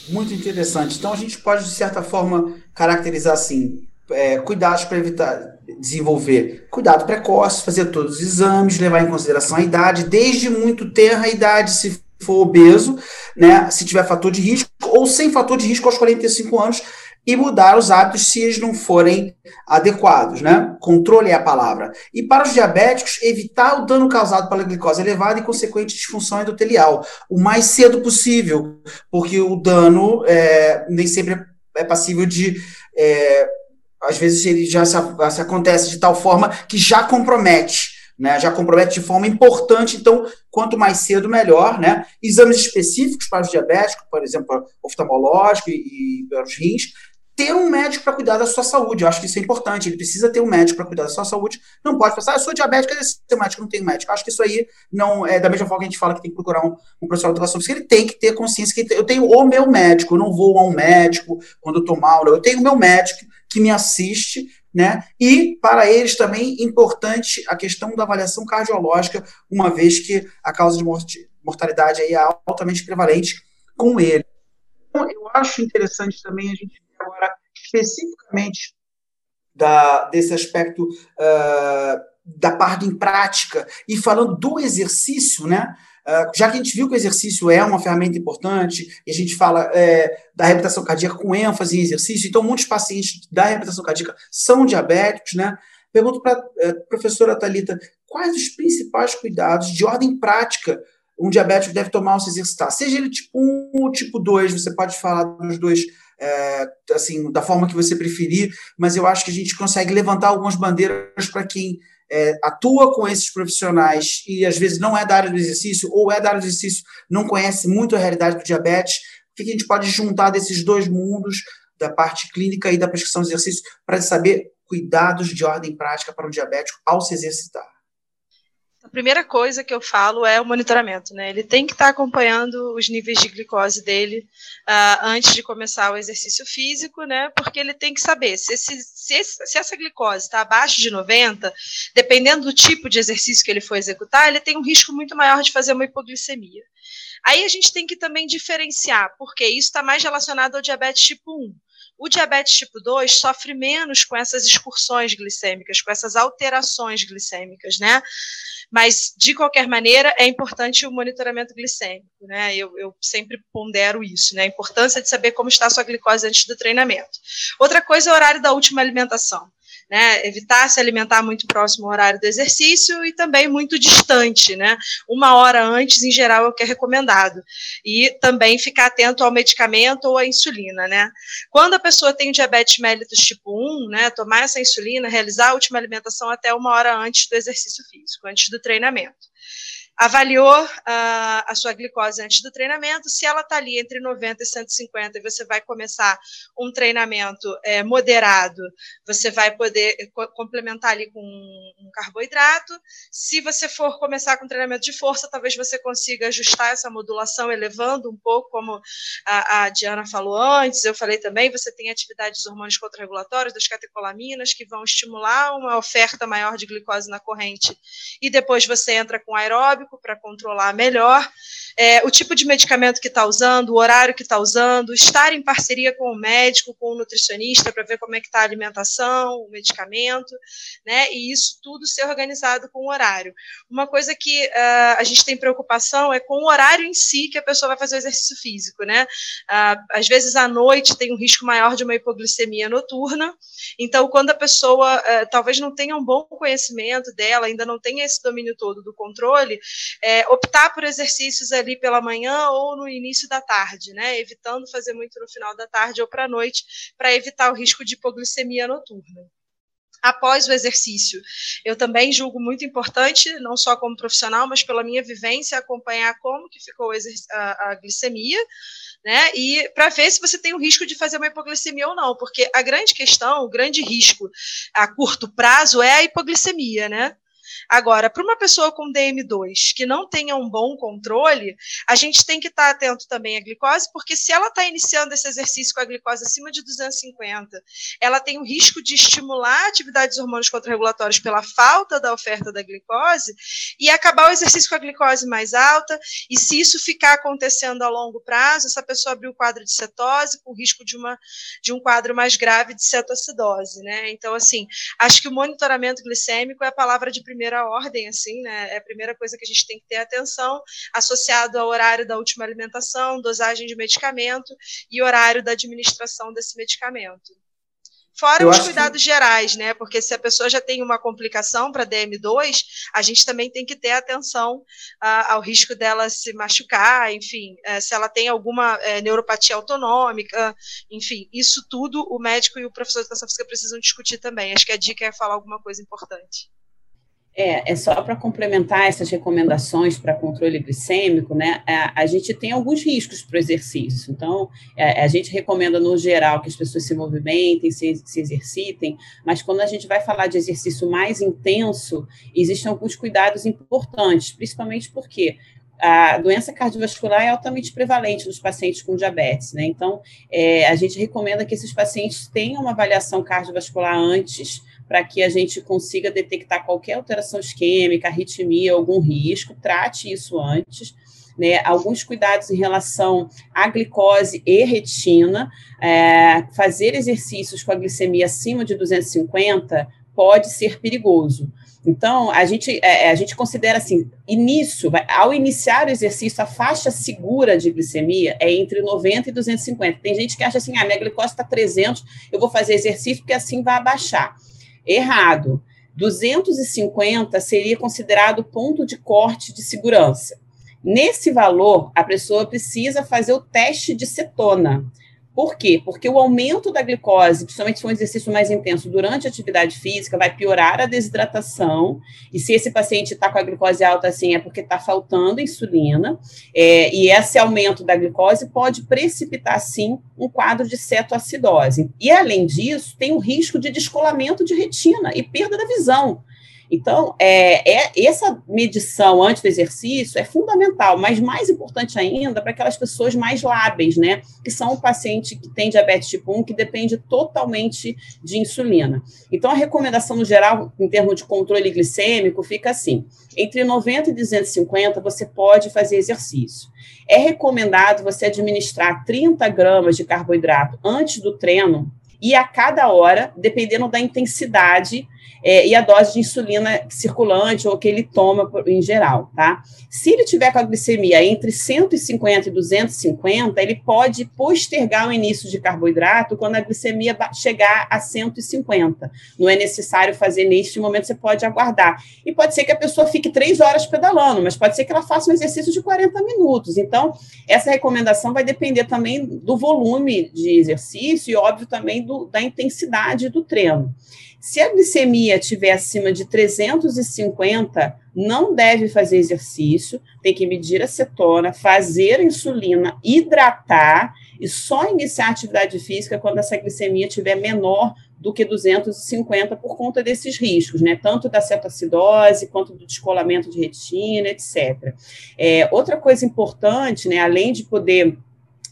Muito interessante. Então, a gente pode, de certa forma, caracterizar assim: é, cuidados para evitar desenvolver cuidado precoce, fazer todos os exames, levar em consideração a idade, desde muito tenra idade, se for obeso, né, se tiver fator de risco, ou sem fator de risco aos 45 anos, e mudar os hábitos se eles não forem adequados, né? Controle é a palavra. E para os diabéticos, evitar o dano causado pela glicose elevada e consequente disfunção endotelial, o mais cedo possível, porque o dano é, nem sempre é passível de é, às vezes ele já se, se, acontece de tal forma que já compromete, né? Já compromete de forma importante, então quanto mais cedo melhor, né? Exames específicos para os diabéticos, por exemplo, oftalmológico e, e para os rins, ter um médico para cuidar da sua saúde. Eu acho que isso é importante. Ele precisa ter um médico para cuidar da sua saúde. Não pode pensar, ah, eu sou diabética, ser médico, não tenho médico. Eu acho que isso aí não é da mesma forma que a gente fala que tem que procurar um, um profissional de educação física, ele tem que ter consciência que eu tenho o meu médico, eu não vou a um médico quando eu tomo aula, eu tenho o meu médico que me assiste, né? E para eles também importante a questão da avaliação cardiológica, uma vez que a causa de mortalidade aí é altamente prevalente com ele. Então, eu acho interessante também a gente agora especificamente da, desse aspecto uh, da parte em prática e falando do exercício, né? Uh, já que a gente viu que o exercício é uma ferramenta importante, e a gente fala é, da reabilitação cardíaca com ênfase em exercício, então muitos pacientes da reabilitação cardíaca são diabéticos, né? Pergunto para a é, professora Talita quais os principais cuidados de ordem prática um diabético deve tomar ao se exercitar? Seja ele tipo 1 ou tipo 2, você pode falar dos dois é, assim, da forma que você preferir, mas eu acho que a gente consegue levantar algumas bandeiras para quem é, atua com esses profissionais e às vezes não é da área do exercício ou é da área do exercício, não conhece muito a realidade do diabetes, o que a gente pode juntar desses dois mundos, da parte clínica e da prescrição de exercício, para saber cuidados de ordem prática para o diabético ao se exercitar? Primeira coisa que eu falo é o monitoramento, né? Ele tem que estar acompanhando os níveis de glicose dele uh, antes de começar o exercício físico, né? Porque ele tem que saber se, esse, se, esse, se essa glicose está abaixo de 90, dependendo do tipo de exercício que ele for executar, ele tem um risco muito maior de fazer uma hipoglicemia. Aí a gente tem que também diferenciar, porque isso está mais relacionado ao diabetes tipo 1. O diabetes tipo 2 sofre menos com essas excursões glicêmicas, com essas alterações glicêmicas, né? Mas, de qualquer maneira, é importante o monitoramento glicêmico, né? Eu, eu sempre pondero isso, né? A importância de saber como está a sua glicose antes do treinamento. Outra coisa é o horário da última alimentação né? Evitar se alimentar muito próximo ao horário do exercício e também muito distante, né? Uma hora antes, em geral, é o que é recomendado. E também ficar atento ao medicamento ou à insulina, né? Quando a pessoa tem diabetes mellitus tipo 1, né? Tomar essa insulina, realizar a última alimentação até uma hora antes do exercício físico, antes do treinamento avaliou uh, a sua glicose antes do treinamento, se ela está ali entre 90 e 150 e você vai começar um treinamento é, moderado, você vai poder complementar ali com um carboidrato. Se você for começar com treinamento de força, talvez você consiga ajustar essa modulação, elevando um pouco, como a, a Diana falou antes, eu falei também, você tem atividade dos hormônios contrarregulatórios, das catecolaminas, que vão estimular uma oferta maior de glicose na corrente, e depois você entra com aeróbio, para controlar melhor é, o tipo de medicamento que está usando, o horário que está usando, estar em parceria com o médico, com o nutricionista, para ver como é que está a alimentação, o medicamento, né? E isso tudo ser organizado com o horário. Uma coisa que uh, a gente tem preocupação é com o horário em si que a pessoa vai fazer o exercício físico, né? Uh, às vezes à noite tem um risco maior de uma hipoglicemia noturna, então quando a pessoa uh, talvez não tenha um bom conhecimento dela, ainda não tenha esse domínio todo do controle, é, optar por exercícios ali pela manhã ou no início da tarde, né? Evitando fazer muito no final da tarde ou para a noite, para evitar o risco de hipoglicemia noturna após o exercício. Eu também julgo muito importante, não só como profissional, mas pela minha vivência, acompanhar como que ficou a, a glicemia, né? E para ver se você tem o risco de fazer uma hipoglicemia ou não, porque a grande questão, o grande risco a curto prazo é a hipoglicemia, né? Agora, para uma pessoa com DM2 que não tenha um bom controle, a gente tem que estar atento também à glicose, porque se ela está iniciando esse exercício com a glicose acima de 250, ela tem o risco de estimular atividades hormônios contra-regulatórios pela falta da oferta da glicose e acabar o exercício com a glicose mais alta. E se isso ficar acontecendo a longo prazo, essa pessoa abriu o quadro de cetose com risco de, uma, de um quadro mais grave de cetoacidose, né? Então, assim, acho que o monitoramento glicêmico é a palavra de primeira ordem, assim, né? É a primeira coisa que a gente tem que ter atenção, associado ao horário da última alimentação, dosagem de medicamento e horário da administração desse medicamento. Fora eu os cuidados que... gerais, né? Porque se a pessoa já tem uma complicação para DM2, a gente também tem que ter atenção uh, ao risco dela se machucar, enfim, uh, se ela tem alguma uh, neuropatia autonômica, enfim, isso tudo o médico e o professor de educação física precisam discutir também. Acho que a dica é falar alguma coisa importante. É, é só para complementar essas recomendações para controle glicêmico, né? A, a, gente tem alguns riscos para o exercício. Então, a, é, a, gente recomenda, no geral, que as pessoas se movimentem, se, se exercitem, mas quando a gente vai falar de exercício mais intenso, existem alguns cuidados importantes, principalmente porque a doença cardiovascular é altamente prevalente nos pacientes com diabetes, né? Então, é, a gente recomenda que esses pacientes tenham uma avaliação cardiovascular antes para que a gente consiga detectar qualquer alteração isquêmica, arritmia, algum risco, trate isso antes. Né, alguns cuidados em relação à glicose e retina, é, fazer exercícios com a glicemia acima de 250 pode ser perigoso. Então, a gente, é, a gente considera assim, início, ao iniciar o exercício, a faixa segura de glicemia é entre 90 e 250. Tem gente que acha assim, ah, minha glicose está 300, eu vou fazer exercício porque assim vai abaixar. Errado. 250 seria considerado ponto de corte de segurança. Nesse valor, a pessoa precisa fazer o teste de cetona. Por quê? Porque o aumento da glicose, principalmente se for um exercício mais intenso durante a atividade física, vai piorar a desidratação. E se esse paciente está com a glicose alta assim, é porque está faltando insulina. É, e esse aumento da glicose pode precipitar, sim, um quadro de cetoacidose. E, além disso, tem o risco de descolamento de retina e perda da visão. Então, é, é, essa medição antes do exercício é fundamental, mas mais importante ainda para aquelas pessoas mais lábeis, né? Que são o paciente que tem diabetes tipo 1, que depende totalmente de insulina. Então, a recomendação no geral, em termos de controle glicêmico, fica assim: entre 90 e 250, você pode fazer exercício. É recomendado você administrar 30 gramas de carboidrato antes do treino e a cada hora, dependendo da intensidade é, e a dose de insulina circulante ou que ele toma em geral, tá? Se ele tiver com a glicemia entre 150 e 250, ele pode postergar o início de carboidrato quando a glicemia chegar a 150. Não é necessário fazer neste momento, você pode aguardar. E pode ser que a pessoa fique três horas pedalando, mas pode ser que ela faça um exercício de 40 minutos. Então, essa recomendação vai depender também do volume de exercício e, óbvio, também do, da intensidade do treino. Se a glicemia estiver acima de 350, não deve fazer exercício, tem que medir a cetona, fazer insulina, hidratar e só iniciar atividade física quando essa glicemia estiver menor do que 250 por conta desses riscos, né? Tanto da cetoacidose quanto do descolamento de retina, etc. É, outra coisa importante, né? Além de poder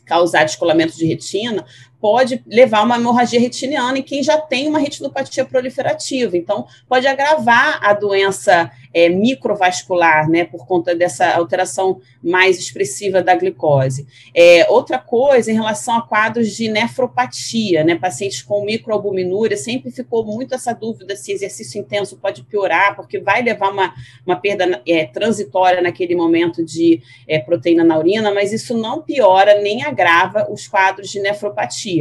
causar descolamento de retina, pode levar a uma hemorragia retiniana em quem já tem uma retinopatia proliferativa. Então, pode agravar a doença é, microvascular, né, por conta dessa alteração mais expressiva da glicose. É, outra coisa, em relação a quadros de nefropatia, né, pacientes com microalbuminúria, sempre ficou muito essa dúvida se exercício intenso pode piorar, porque vai levar uma, uma perda é, transitória naquele momento de é, proteína na urina, mas isso não piora nem agrava os quadros de nefropatia.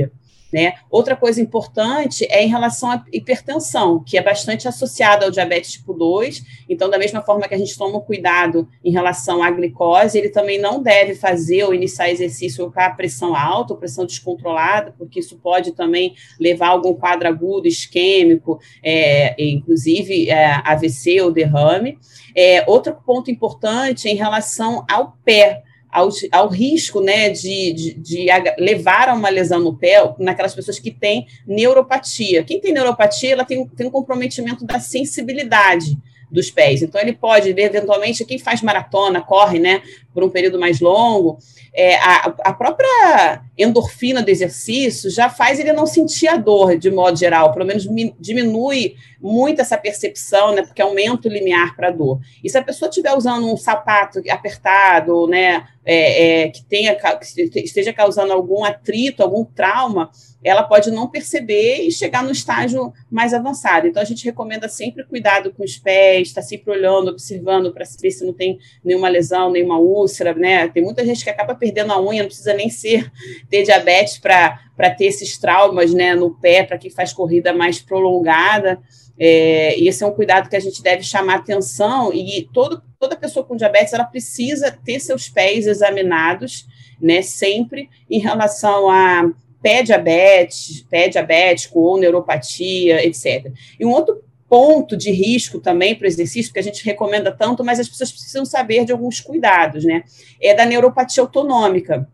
Né? Outra coisa importante é em relação à hipertensão, que é bastante associada ao diabetes tipo 2. Então, da mesma forma que a gente toma cuidado em relação à glicose, ele também não deve fazer ou iniciar exercício com a pressão alta ou pressão descontrolada, porque isso pode também levar a algum quadro agudo, isquêmico, é, inclusive é, AVC ou derrame. É, outro ponto importante é em relação ao pé ao, ao risco né, de, de, de, levar a uma lesão no pé naquelas pessoas que têm neuropatia. Quem tem neuropatia, ela tem, tem um comprometimento da sensibilidade dos pés. Então, ele pode, eventualmente, quem faz maratona, corre, né, por um período mais longo, é, a, a, própria endorfina do exercício já faz ele não sentir a dor, de modo geral, pelo menos diminui muito essa percepção, né, porque aumenta o limiar para a dor. E se a pessoa estiver usando um sapato apertado, né, é, é, que, tenha, que esteja causando algum atrito, algum trauma, ela pode não perceber e chegar no estágio mais avançado. Então, a gente recomenda sempre cuidado com os pés, estar tá sempre olhando, observando para ver se não tem nenhuma lesão, nenhuma úlcera, né? Tem muita gente que acaba perdendo a unha, não precisa nem ser ter diabetes para ter esses traumas né, no pé, para quem faz corrida mais prolongada. É, e esse é um cuidado que a gente deve chamar atenção, e todo, toda pessoa com diabetes ela precisa ter seus pés examinados, né, sempre em relação a pé diabetes, pé diabético ou neuropatia, etc. E um outro ponto de risco também para o exercício, que a gente recomenda tanto, mas as pessoas precisam saber de alguns cuidados, né? É da neuropatia autonômica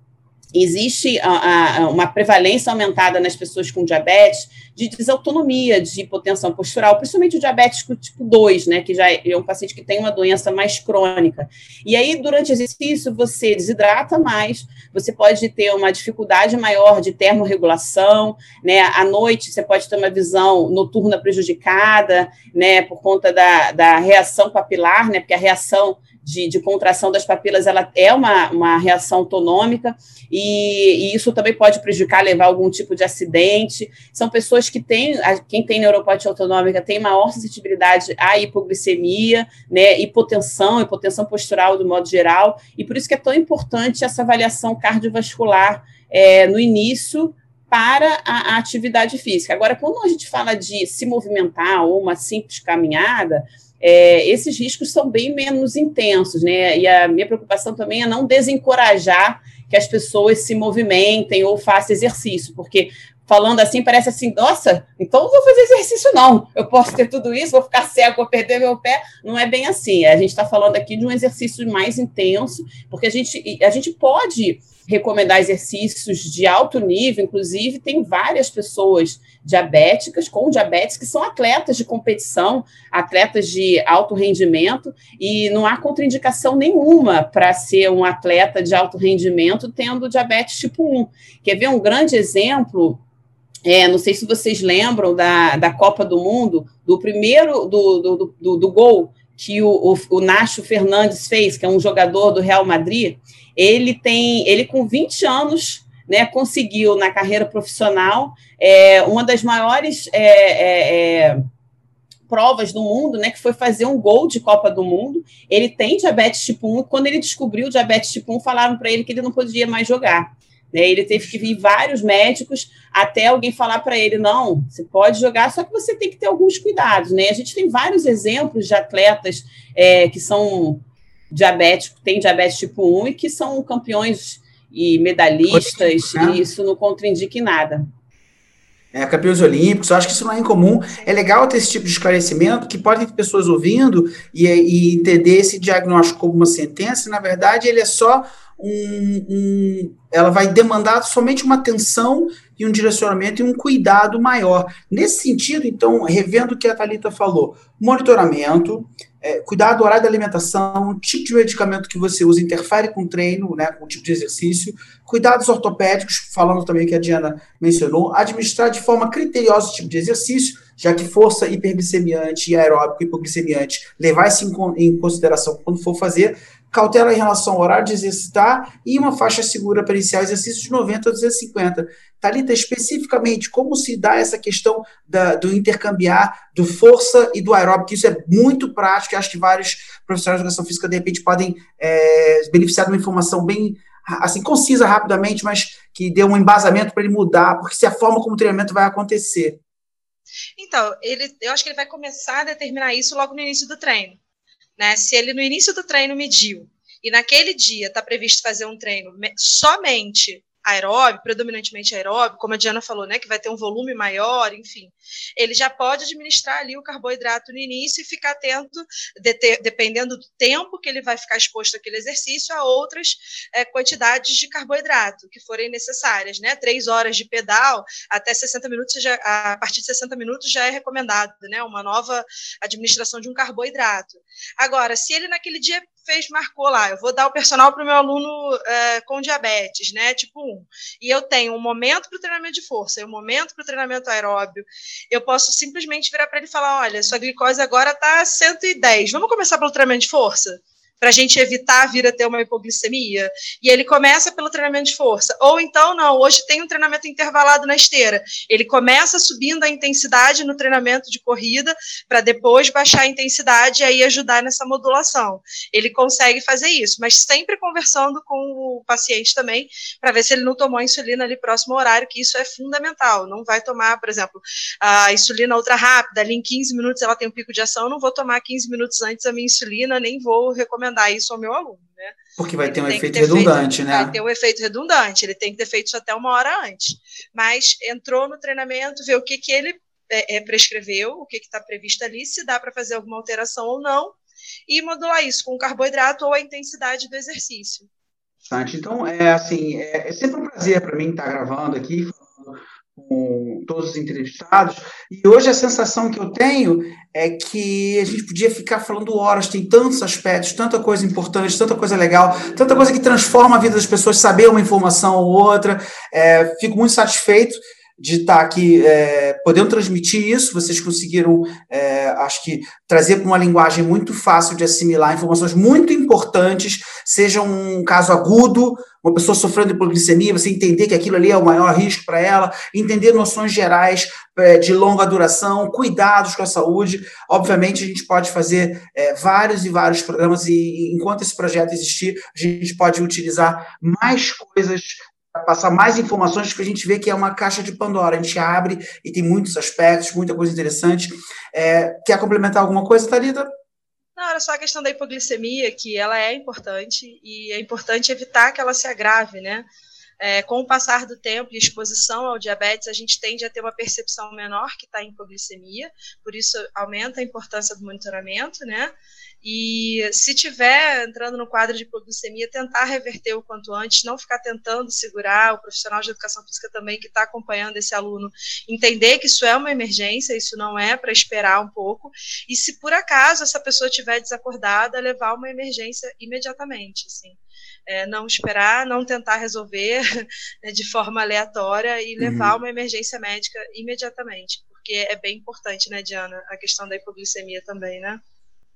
existe a, a, uma prevalência aumentada nas pessoas com diabetes de desautonomia, de hipotensão postural, principalmente o diabético tipo 2, né, que já é um paciente que tem uma doença mais crônica. E aí, durante o exercício, você desidrata mais, você pode ter uma dificuldade maior de termorregulação, né, à noite você pode ter uma visão noturna prejudicada, né, por conta da, da reação papilar, né, porque a reação de, de, contração das papilas, ela é uma, uma reação autonômica, e, e, isso também pode prejudicar, levar algum tipo de acidente. São pessoas que têm, quem tem neuropatia autonômica tem maior suscetibilidade à hipoglicemia, né, hipotensão, hipotensão postural do modo geral, e por isso que é tão importante essa avaliação cardiovascular é, no início para a, a atividade física. Agora, quando a gente fala de se movimentar ou uma simples caminhada, é, esses riscos são bem menos intensos, né? E a minha preocupação também é não desencorajar que as pessoas se movimentem ou façam exercício, porque falando assim parece assim, nossa, então não vou fazer exercício não, eu posso ter tudo isso, vou ficar cego, vou perder meu pé, não é bem assim, a gente está falando aqui de um exercício mais intenso, porque a gente, a gente pode recomendar exercícios de alto nível, inclusive tem várias pessoas diabéticas com diabetes que são atletas de competição, atletas de alto rendimento, e não há contraindicação nenhuma para ser um atleta de alto rendimento tendo diabetes tipo 1. Quer ver um grande exemplo? É, não sei se vocês lembram da, da Copa do Mundo, do primeiro do, do, do, do gol que o, o, o Nacho Fernandes fez, que é um jogador do Real Madrid, ele tem, ele com 20 anos, né, conseguiu na carreira profissional é, uma das maiores é, é, é, provas do mundo, né, que foi fazer um gol de Copa do Mundo. Ele tem diabetes tipo 1, e quando ele descobriu o diabetes tipo 1, falaram para ele que ele não podia mais jogar. Né? Ele teve que vir vários médicos até alguém falar para ele: não, você pode jogar, só que você tem que ter alguns cuidados. Né? A gente tem vários exemplos de atletas é, que são diabéticos, têm diabetes tipo 1 e que são campeões e medalhistas, né? e isso não contraindica em nada. É, campeões olímpicos, eu acho que isso não é incomum. É legal ter esse tipo de esclarecimento, que pode ter pessoas ouvindo e, e entender esse diagnóstico como uma sentença, na verdade, ele é só um, um, ela vai demandar somente uma atenção e um direcionamento e um cuidado maior. Nesse sentido, então, revendo o que a Thalita falou, monitoramento, é, cuidado do horário da alimentação, tipo de medicamento que você usa interfere com o treino, né, com o tipo de exercício, cuidados ortopédicos, falando também que a Diana mencionou, administrar de forma criteriosa o tipo de exercício, já que força hiperglicemiante e aeróbico hipoglicemiante, levar isso em, em consideração quando for fazer, cautela em relação ao horário de exercitar e uma faixa segura para iniciar exercícios de 90 a 250. Talita, especificamente, como se dá essa questão da, do intercambiar do força e do aeróbico? Isso é muito prático acho que vários profissionais de educação física, de repente, podem é, beneficiar de uma informação bem assim concisa rapidamente, mas que dê um embasamento para ele mudar, porque se a forma como o treinamento vai acontecer. Então, ele, eu acho que ele vai começar a determinar isso logo no início do treino. Né? Se ele no início do treino mediu e naquele dia está previsto fazer um treino somente aeróbio, predominantemente aeróbio, como a Diana falou, né, que vai ter um volume maior, enfim, ele já pode administrar ali o carboidrato no início e ficar atento, de ter, dependendo do tempo que ele vai ficar exposto àquele exercício, a outras é, quantidades de carboidrato que forem necessárias, né? Três horas de pedal até 60 minutos, já, a partir de 60 minutos já é recomendado, né? Uma nova administração de um carboidrato. Agora, se ele naquele dia fez, marcou lá, eu vou dar o personal para o meu aluno é, com diabetes, né? Tipo 1. E eu tenho um momento para o treinamento de força e um momento para o treinamento aeróbio. Eu posso simplesmente virar para ele e falar: olha, sua glicose agora está 110. Vamos começar pelo treinamento de força? Para a gente evitar vir a ter uma hipoglicemia. E ele começa pelo treinamento de força. Ou então, não, hoje tem um treinamento intervalado na esteira. Ele começa subindo a intensidade no treinamento de corrida, para depois baixar a intensidade e aí ajudar nessa modulação. Ele consegue fazer isso, mas sempre conversando com o paciente também, para ver se ele não tomou insulina ali próximo ao horário, que isso é fundamental. Não vai tomar, por exemplo, a insulina ultra rápida, ali em 15 minutos ela tem um pico de ação, não vou tomar 15 minutos antes a minha insulina, nem vou recomendar recomendar isso ao meu aluno, né? Porque vai ele ter um efeito ter redundante, feito, né? Vai ter um efeito redundante, ele tem que ter feito isso até uma hora antes. Mas entrou no treinamento, vê o que, que ele é, é, prescreveu, o que está previsto ali, se dá para fazer alguma alteração ou não, e modular isso com o carboidrato ou a intensidade do exercício. Então, é assim, é, é sempre um prazer para mim estar gravando aqui, com todos os entrevistados. E hoje a sensação que eu tenho é que a gente podia ficar falando horas, tem tantos aspectos, tanta coisa importante, tanta coisa legal, tanta coisa que transforma a vida das pessoas, saber uma informação ou outra. É, fico muito satisfeito de estar aqui é, podendo transmitir isso. Vocês conseguiram, é, acho que, trazer para uma linguagem muito fácil de assimilar informações muito importantes, seja um caso agudo, uma pessoa sofrendo hipoglicemia, você entender que aquilo ali é o maior risco para ela, entender noções gerais é, de longa duração, cuidados com a saúde. Obviamente, a gente pode fazer é, vários e vários programas, e enquanto esse projeto existir, a gente pode utilizar mais coisas passar mais informações, que a gente vê que é uma caixa de Pandora. A gente abre e tem muitos aspectos, muita coisa interessante. É, quer complementar alguma coisa, Thalita? Não, era só a questão da hipoglicemia, que ela é importante e é importante evitar que ela se agrave, né? É, com o passar do tempo e exposição ao diabetes, a gente tende a ter uma percepção menor que está em hipoglicemia, por isso aumenta a importância do monitoramento, né? E se tiver entrando no quadro de hipoglicemia, tentar reverter o quanto antes, não ficar tentando segurar, o profissional de educação física também que está acompanhando esse aluno, entender que isso é uma emergência, isso não é para esperar um pouco, e se por acaso essa pessoa estiver desacordada, levar uma emergência imediatamente, assim. É, não esperar, não tentar resolver <laughs> né, de forma aleatória e levar uhum. uma emergência médica imediatamente, porque é bem importante, né, Diana, a questão da hipoglicemia também, né?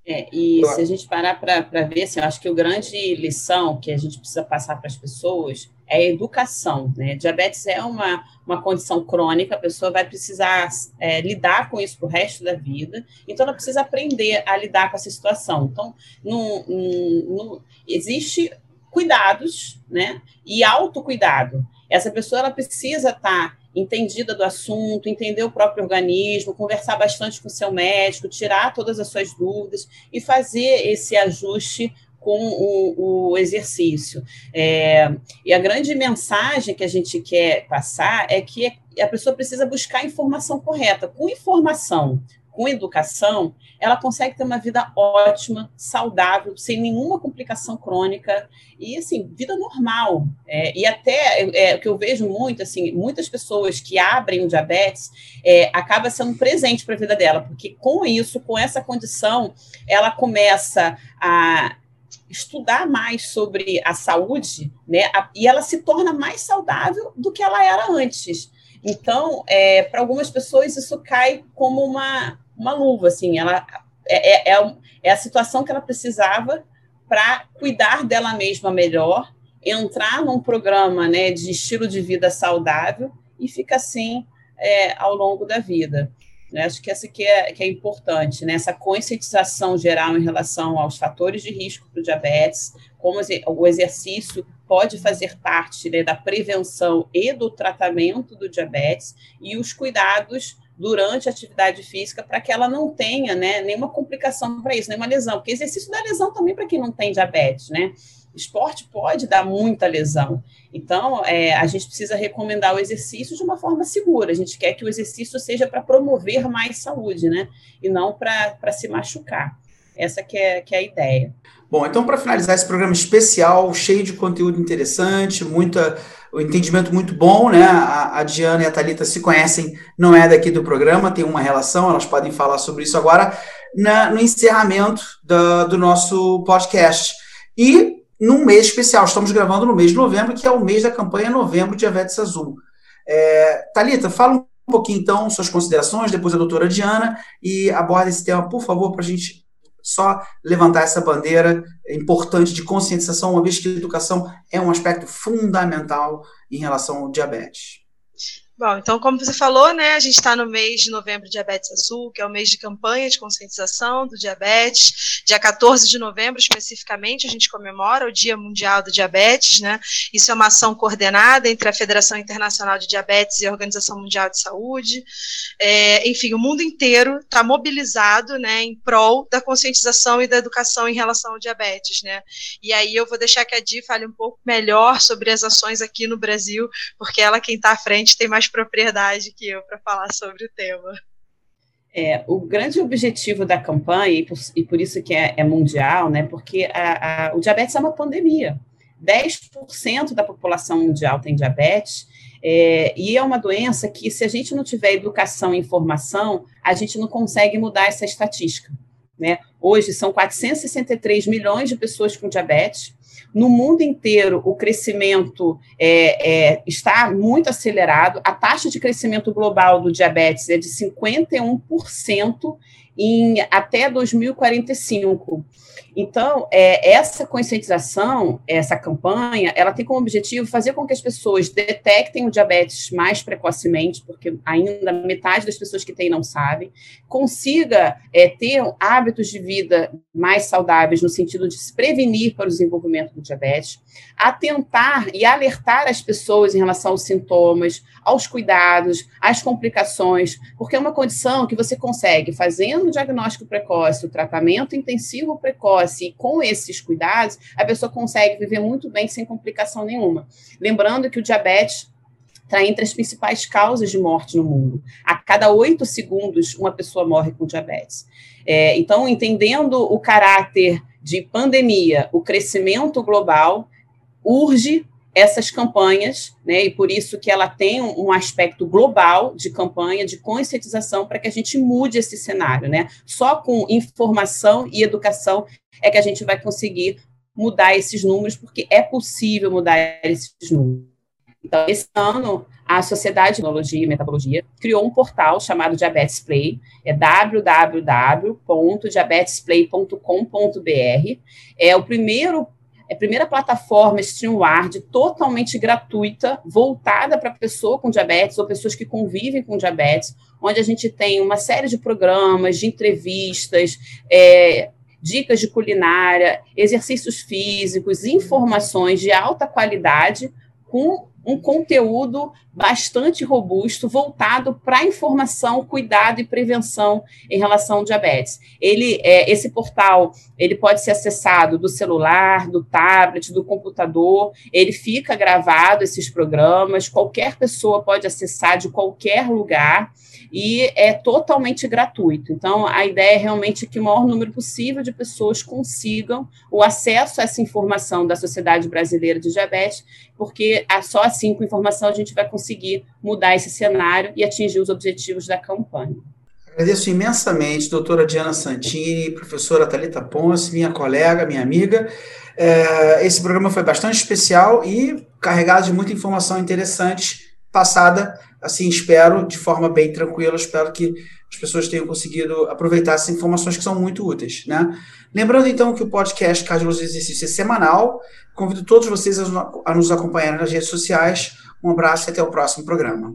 É, e claro. se a gente parar para ver, assim, eu acho que o grande lição que a gente precisa passar para as pessoas é a educação. Né? Diabetes é uma, uma condição crônica, a pessoa vai precisar é, lidar com isso para o resto da vida, então ela precisa aprender a lidar com essa situação. Então, não, não, não existe cuidados né? e autocuidado. Essa pessoa ela precisa estar tá entendida do assunto, entender o próprio organismo, conversar bastante com o seu médico, tirar todas as suas dúvidas e fazer esse ajuste com o, o exercício. É, e a grande mensagem que a gente quer passar é que a pessoa precisa buscar a informação correta. Com informação, com educação, ela consegue ter uma vida ótima, saudável, sem nenhuma complicação crônica e assim vida normal. É, e até é, o que eu vejo muito assim, muitas pessoas que abrem o diabetes é, acaba sendo um presente para a vida dela, porque com isso, com essa condição, ela começa a estudar mais sobre a saúde, né? A, e ela se torna mais saudável do que ela era antes. Então, é, para algumas pessoas, isso cai como uma, uma luva, assim, ela é, é, é, é a situação que ela precisava para cuidar dela mesma melhor, entrar num programa né, de estilo de vida saudável e fica assim é, ao longo da vida. Né? Acho que essa que é, que é importante, né? essa conscientização geral em relação aos fatores de risco para o diabetes, como o exercício pode fazer parte né, da prevenção e do tratamento do diabetes e os cuidados durante a atividade física para que ela não tenha né, nenhuma complicação para isso, nenhuma lesão, porque exercício dá lesão também para quem não tem diabetes, né? Esporte pode dar muita lesão. Então, é, a gente precisa recomendar o exercício de uma forma segura. A gente quer que o exercício seja para promover mais saúde, né? E não para se machucar. Essa que é, que é a ideia. Bom, então, para finalizar esse programa especial, cheio de conteúdo interessante, muita, o entendimento muito bom, né? A, a Diana e a Thalita se conhecem, não é daqui do programa, tem uma relação, elas podem falar sobre isso agora, na, no encerramento da, do nosso podcast. E num mês especial. Estamos gravando no mês de novembro, que é o mês da campanha Novembro Diabetes Azul. É, Talita, fala um pouquinho então suas considerações, depois a doutora Diana, e aborda esse tema, por favor, para a gente só levantar essa bandeira importante de conscientização, uma vez que educação é um aspecto fundamental em relação ao diabetes. Bom, então, como você falou, né, a gente está no mês de novembro Diabetes Azul, que é o mês de campanha de conscientização do diabetes. Dia 14 de novembro, especificamente, a gente comemora o Dia Mundial do Diabetes, né? Isso é uma ação coordenada entre a Federação Internacional de Diabetes e a Organização Mundial de Saúde. É, enfim, o mundo inteiro está mobilizado, né, em prol da conscientização e da educação em relação ao diabetes, né? E aí eu vou deixar que a Di fale um pouco melhor sobre as ações aqui no Brasil, porque ela quem está à frente tem mais propriedade que eu para falar sobre o tema. É, o grande objetivo da campanha, e por, e por isso que é, é, mundial, né, porque a, a, o diabetes é uma pandemia. 10% da população mundial tem diabetes, é, e é uma doença que, se a gente não tiver educação e informação, a gente não consegue mudar essa estatística. Né? Hoje são 463 milhões de pessoas com diabetes, no mundo inteiro, o crescimento é, é, está muito acelerado. A taxa de crescimento global do diabetes é de 51% em até 2045. Então, é, essa conscientização, essa campanha, ela tem como objetivo fazer com que as pessoas detectem o diabetes mais precocemente, porque ainda metade das pessoas que têm não sabem, consiga é, ter hábitos de vida mais saudáveis no sentido de se prevenir para o desenvolvimento do diabetes, atentar e alertar as pessoas em relação aos sintomas, aos cuidados, às complicações, porque é uma condição que você consegue, fazendo o diagnóstico precoce, o tratamento intensivo precoce, e com esses cuidados, a pessoa consegue viver muito bem sem complicação nenhuma. Lembrando que o diabetes está entre as principais causas de morte no mundo. A cada oito segundos, uma pessoa morre com diabetes. É, então, entendendo o caráter de pandemia, o crescimento global, urge essas campanhas, né, e por isso que ela tem um, aspecto global de campanha, de conscientização, para que a gente mude esse cenário, né? Só com informação e educação é que a gente vai conseguir mudar esses números, porque é possível mudar esses números. Então, esse ano, a Sociedade de Imunologia e Metabologia criou um portal chamado Diabetes Play, é www.diabetesplay.com.br. É o primeiro é a primeira plataforma StreamWard totalmente gratuita, voltada para pessoa com diabetes ou pessoas que convivem com diabetes, onde a gente tem uma série de programas, de entrevistas, é, dicas de culinária, exercícios físicos, informações de alta qualidade com um conteúdo bastante robusto, voltado para informação, cuidado e prevenção em relação ao diabetes. Ele, é, esse portal, ele pode ser acessado do celular, do tablet, do computador. Ele fica gravado esses programas. Qualquer pessoa pode acessar de qualquer lugar e é totalmente gratuito. Então, a ideia é realmente que o maior número possível de pessoas consigam o acesso a essa informação da Sociedade Brasileira de Diabetes, porque só assim, com informação, a gente vai conseguir mudar esse cenário e atingir os objetivos da campanha. Agradeço imensamente, doutora Diana Santini, professora Talita Ponce, minha colega, minha amiga. É, esse programa foi bastante especial e carregado de muita informação interessante, passada assim, espero, de forma bem tranquila, espero que as pessoas tenham conseguido aproveitar essas informações que são muito úteis, né? Lembrando, então, que o podcast Cardiologia Exercício é semanal. Convido todos vocês a nos acompanhar nas redes sociais. Um abraço e até o próximo programa.